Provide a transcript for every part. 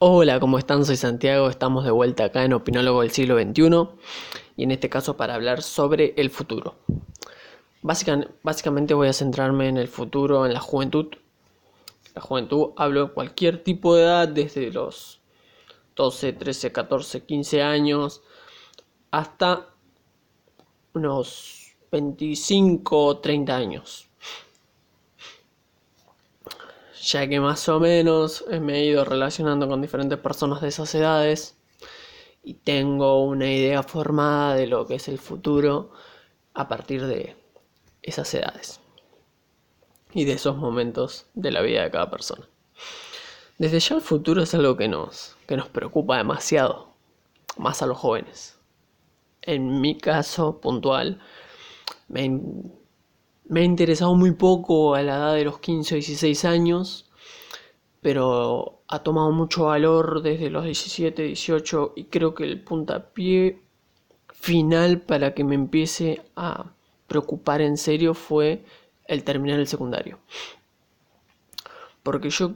Hola, ¿cómo están? Soy Santiago, estamos de vuelta acá en Opinólogo del siglo XXI y en este caso para hablar sobre el futuro. básicamente voy a centrarme en el futuro, en la juventud. La juventud hablo de cualquier tipo de edad, desde los 12, 13, 14, 15 años hasta unos 25 o 30 años ya que más o menos me he ido relacionando con diferentes personas de esas edades y tengo una idea formada de lo que es el futuro a partir de esas edades y de esos momentos de la vida de cada persona. Desde ya el futuro es algo que nos, que nos preocupa demasiado, más a los jóvenes. En mi caso puntual, me, me ha interesado muy poco a la edad de los 15 o 16 años, pero ha tomado mucho valor desde los 17, 18 y creo que el puntapié final para que me empiece a preocupar en serio fue el terminar el secundario. Porque yo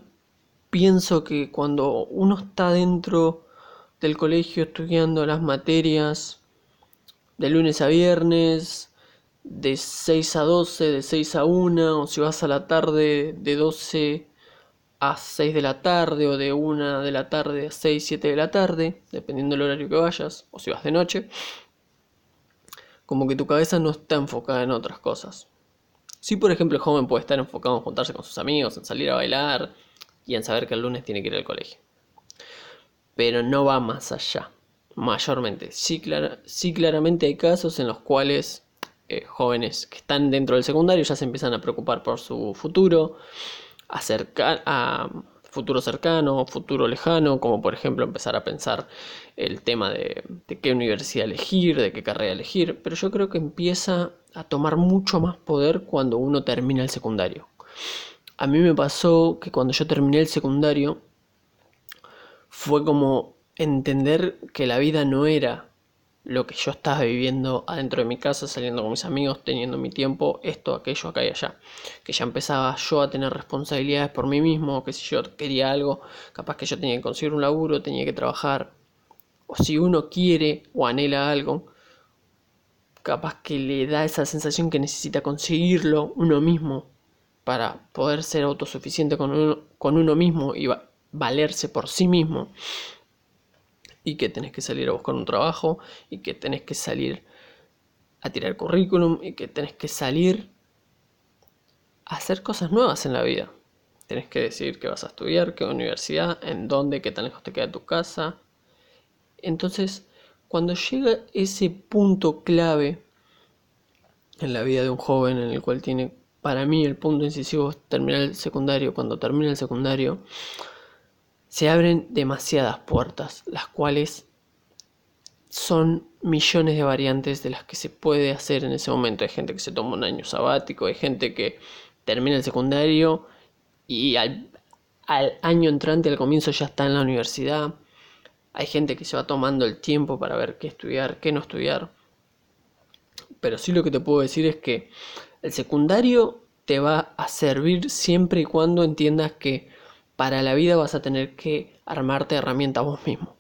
pienso que cuando uno está dentro del colegio estudiando las materias de lunes a viernes, de 6 a 12, de 6 a 1, o si vas a la tarde de 12 a 6 de la tarde, o de 1 de la tarde a 6, 7 de la tarde, dependiendo del horario que vayas, o si vas de noche, como que tu cabeza no está enfocada en otras cosas. Si por ejemplo el joven puede estar enfocado en juntarse con sus amigos, en salir a bailar y en saber que el lunes tiene que ir al colegio. Pero no va más allá, mayormente. Sí, sí claramente hay casos en los cuales eh, jóvenes que están dentro del secundario ya se empiezan a preocupar por su futuro, acercar a futuro cercano, futuro lejano, como por ejemplo empezar a pensar el tema de qué universidad elegir, de qué carrera elegir, pero yo creo que empieza a tomar mucho más poder cuando uno termina el secundario. A mí me pasó que cuando yo terminé el secundario fue como entender que la vida no era lo que yo estaba viviendo adentro de mi casa, saliendo con mis amigos, teniendo mi tiempo, esto, aquello, acá y allá. Que ya empezaba yo a tener responsabilidades por mí mismo, que si yo quería algo, capaz que yo tenía que conseguir un laburo, tenía que trabajar. O si uno quiere o anhela algo, capaz que le da esa sensación que necesita conseguirlo uno mismo para poder ser autosuficiente con uno, con uno mismo y valerse por sí mismo y que tenés que salir a buscar un trabajo y que tenés que salir a tirar currículum y que tenés que salir a hacer cosas nuevas en la vida. Tenés que decidir qué vas a estudiar, qué universidad, en dónde, qué tan lejos te queda tu casa. Entonces, cuando llega ese punto clave en la vida de un joven en el cual tiene, para mí, el punto incisivo es terminar el secundario, cuando termina el secundario, se abren demasiadas puertas, las cuales son millones de variantes de las que se puede hacer en ese momento. Hay gente que se toma un año sabático, hay gente que termina el secundario y al, año entrante, al comienzo ya está en la universidad. Hay gente que se va tomando el tiempo para ver qué estudiar, qué no estudiar. Pero sí lo que te puedo decir es que el secundario te va a servir siempre y cuando entiendas que para la vida vas a tener que armarte herramientas vos mismo.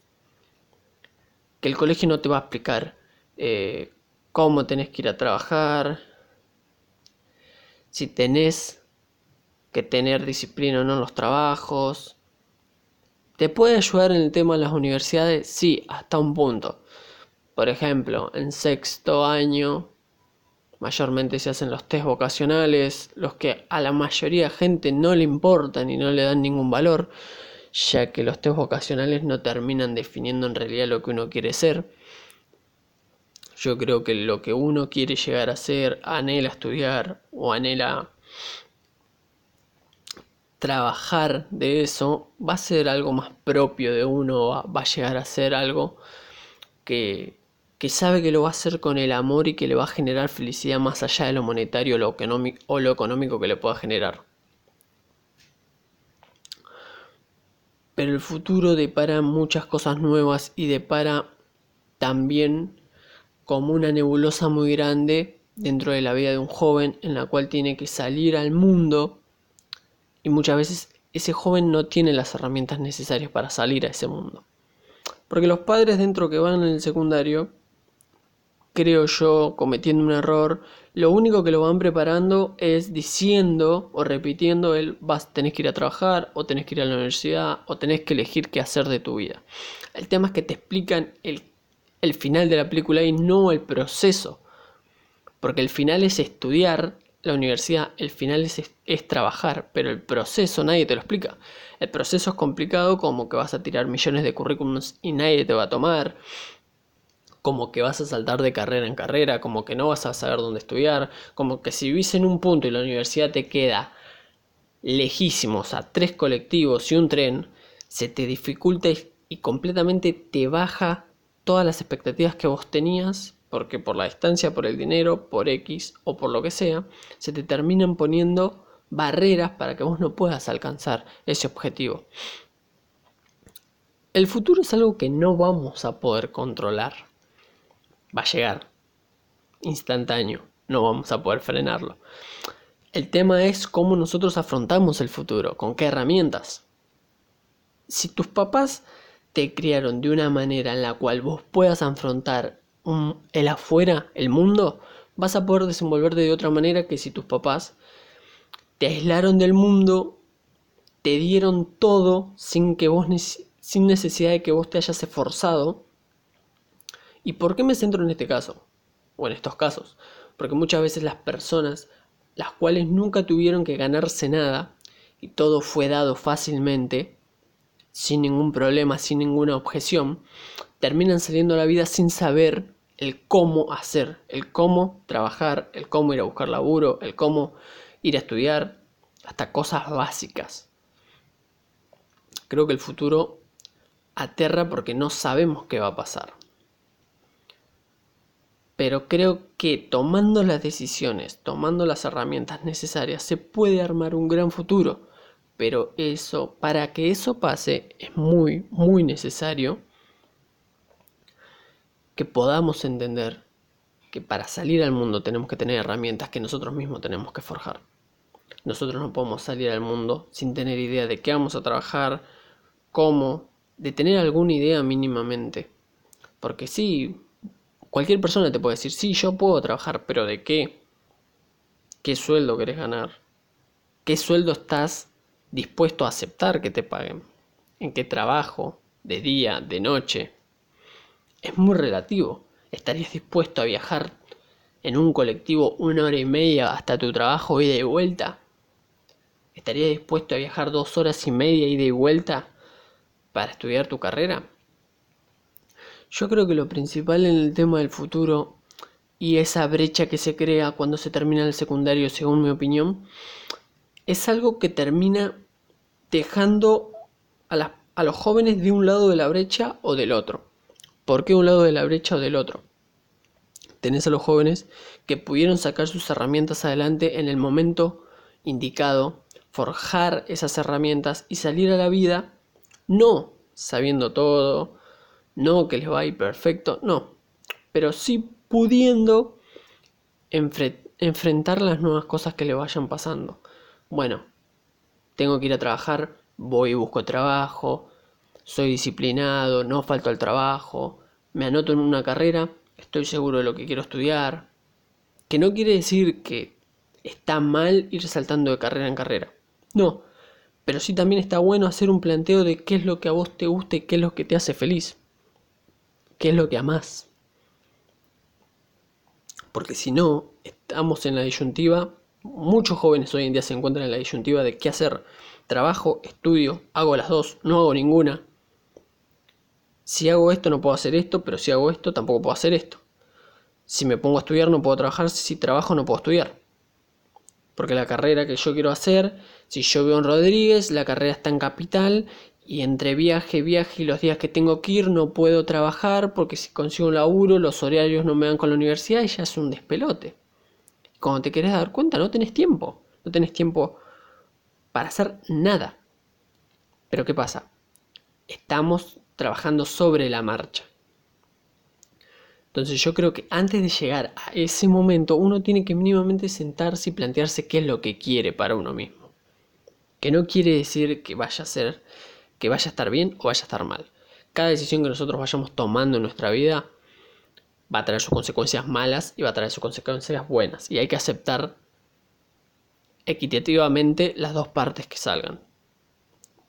Que el colegio no te va a explicar eh, cómo tenés que ir a trabajar, si tenés que tener disciplina o no en los trabajos. ¿Te puede ayudar en el tema de las universidades? Sí, hasta un punto. Por ejemplo, en sexto año mayormente se hacen los test vocacionales, los que a la mayoría de gente no le importan y no le dan ningún valor, ya que los test vocacionales no terminan definiendo en realidad lo que uno quiere ser. Yo creo que lo que uno quiere llegar a ser, anhela estudiar o anhela trabajar de eso, va a ser algo más propio de uno, va a llegar a ser algo que que sabe que lo va a hacer con el amor y que le va a generar felicidad más allá de lo monetario o lo económico que le pueda generar. Pero el futuro depara muchas cosas nuevas y depara también como una nebulosa muy grande dentro de la vida de un joven en la cual tiene que salir al mundo y muchas veces ese joven no tiene las herramientas necesarias para salir a ese mundo. Porque los padres dentro que van en el secundario, creo yo, cometiendo un error, lo único que lo van preparando es diciendo o repitiendo el vas, tenés que ir a trabajar, o tenés que ir a la universidad, o tenés que elegir qué hacer de tu vida. El tema es que te explican el, el final de la película y no el proceso. Porque el final es estudiar la universidad, el final es, trabajar, pero el proceso nadie te lo explica. El proceso es complicado como que vas a tirar millones de currículums y nadie te va a tomar, como que vas a saltar de carrera en carrera, como que no vas a saber dónde estudiar, como que si vivís en un punto y la universidad te queda lejísimos a tres colectivos y un tren, se te dificulta y completamente te baja todas las expectativas que vos tenías porque por la distancia, por el dinero, por X o por lo que sea, se te terminan poniendo barreras para que vos no puedas alcanzar ese objetivo. El futuro es algo que no vamos a poder controlar. Va a llegar instantáneo, no vamos a poder frenarlo. El tema es cómo nosotros afrontamos el futuro, con qué herramientas. Si tus papás te criaron de una manera en la cual vos puedas afrontar el afuera, el mundo, vas a poder desenvolverte de otra manera que si tus papás te aislaron del mundo, te dieron todo sin que vos sin necesidad de que vos te hayas esforzado. ¿Y por qué me centro en este caso? O en estos casos. Porque muchas veces las personas, las cuales nunca tuvieron que ganarse nada, y todo fue dado fácilmente, sin ningún problema, sin ninguna objeción, terminan saliendo a la vida sin saber el cómo hacer, el cómo trabajar, el cómo ir a buscar laburo, el cómo ir a estudiar, hasta cosas básicas. Creo que el futuro aterra porque no sabemos qué va a pasar. Pero creo que tomando las decisiones, tomando las herramientas necesarias, se puede armar un gran futuro. Pero eso, para que eso pase, es muy, muy necesario que podamos entender que para salir al mundo tenemos que tener herramientas que nosotros mismos tenemos que forjar. Nosotros no podemos salir al mundo sin tener idea de qué vamos a trabajar, cómo, de tener alguna idea mínimamente. Porque sí, cualquier persona te puede decir, sí, yo puedo trabajar, pero ¿de qué? ¿Qué sueldo querés ganar? ¿Qué sueldo estás dispuesto a aceptar que te paguen? ¿En qué trabajo? ¿De día? ¿De noche? es muy relativo. ¿Estarías dispuesto a viajar en un colectivo una hora y media hasta tu trabajo ida y vuelta? ¿Estarías dispuesto a viajar dos horas y media ida y vuelta para estudiar tu carrera? Yo creo que lo principal en el tema del futuro y esa brecha que se crea cuando se termina el secundario, según mi opinión, es algo que termina dejando a, a los jóvenes de un lado de la brecha o del otro. ¿Por qué un lado de la brecha o del otro? Tenés a los jóvenes que pudieron sacar sus herramientas adelante en el momento indicado, forjar esas herramientas y salir a la vida no sabiendo todo, no que les va a ir perfecto, no, pero sí pudiendo enfrentar las nuevas cosas que le vayan pasando. Bueno, tengo que ir a trabajar, voy y busco trabajo, soy disciplinado, no falto al trabajo, me anoto en una carrera, estoy seguro de lo que quiero estudiar. Que no quiere decir que está mal ir saltando de carrera en carrera. No, pero sí también está bueno hacer un planteo de qué es lo que a vos te gusta y qué es lo que te hace feliz. ¿Qué es lo que amás? Porque si no, estamos en la disyuntiva, muchos jóvenes hoy en día se encuentran en la disyuntiva de qué hacer. Trabajo, estudio, hago las dos, no hago ninguna si hago esto no puedo hacer esto, pero si hago esto tampoco puedo hacer esto. Si me pongo a estudiar no puedo trabajar, si trabajo no puedo estudiar. Porque la carrera que yo quiero hacer, si yo veo en Rodríguez, la carrera está en Capital y entre viaje, viaje y los días que tengo que ir no puedo trabajar porque si consigo un laburo los horarios no me dan con la universidad y ya es un despelote. Cuando te querés dar cuenta no tenés tiempo, no tenés tiempo para hacer nada. Pero ¿qué pasa? Estamos trabajando sobre la marcha. Entonces yo creo que antes de llegar a ese momento uno tiene que mínimamente sentarse y plantearse qué es lo que quiere para uno mismo. Que no quiere decir que vaya a ser, que vaya a estar bien o vaya a estar mal. Cada decisión que nosotros vayamos tomando en nuestra vida va a traer sus consecuencias malas y va a traer sus consecuencias buenas. Y hay que aceptar equitativamente las dos partes que salgan.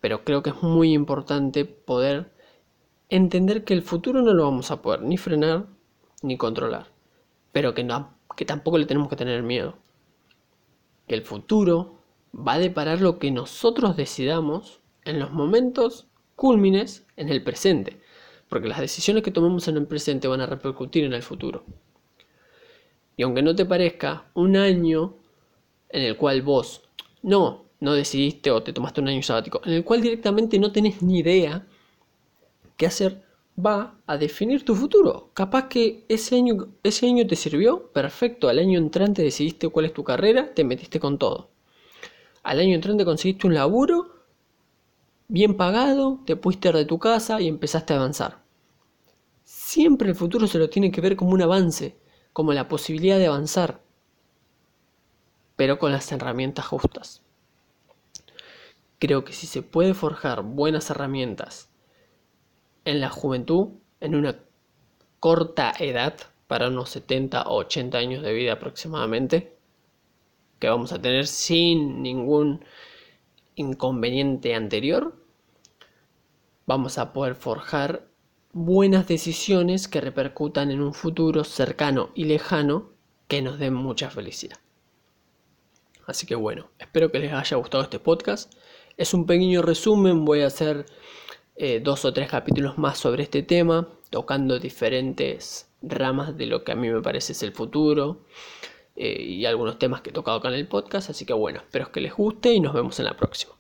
Pero creo que es muy importante poder entender que el futuro no lo vamos a poder ni frenar ni controlar. Pero que, tampoco le tenemos que tener miedo. Que el futuro va a deparar lo que nosotros decidamos en los momentos cúlmines en el presente. Porque las decisiones que tomemos en el presente van a repercutir en el futuro. Y aunque no te parezca, un año en el cual vos no, no decidiste o te tomaste un año sabático, en el cual directamente no tenés ni idea qué hacer, va a definir tu futuro. Capaz que ese año, ese año te sirvió, perfecto, al año entrante decidiste cuál es tu carrera, te metiste con todo. Al año entrante conseguiste un laburo bien pagado, te pusiste de tu casa y empezaste a avanzar. Siempre el futuro se lo tiene que ver como un avance, como la posibilidad de avanzar pero con las herramientas justas. Creo que si se puede forjar buenas herramientas en la juventud, en una corta edad, para unos 70 o 80 años de vida aproximadamente, que vamos a tener sin ningún inconveniente anterior, vamos a poder forjar buenas decisiones que repercutan en un futuro cercano y lejano que nos den mucha felicidad. Así que bueno, espero que les haya gustado este podcast. Es un pequeño resumen, voy a hacer eh, dos o tres capítulos más sobre este tema, tocando diferentes ramas de lo que a mí me parece es el futuro eh, y algunos temas que he tocado acá en el podcast. Así que bueno, espero que les guste y nos vemos en la próxima.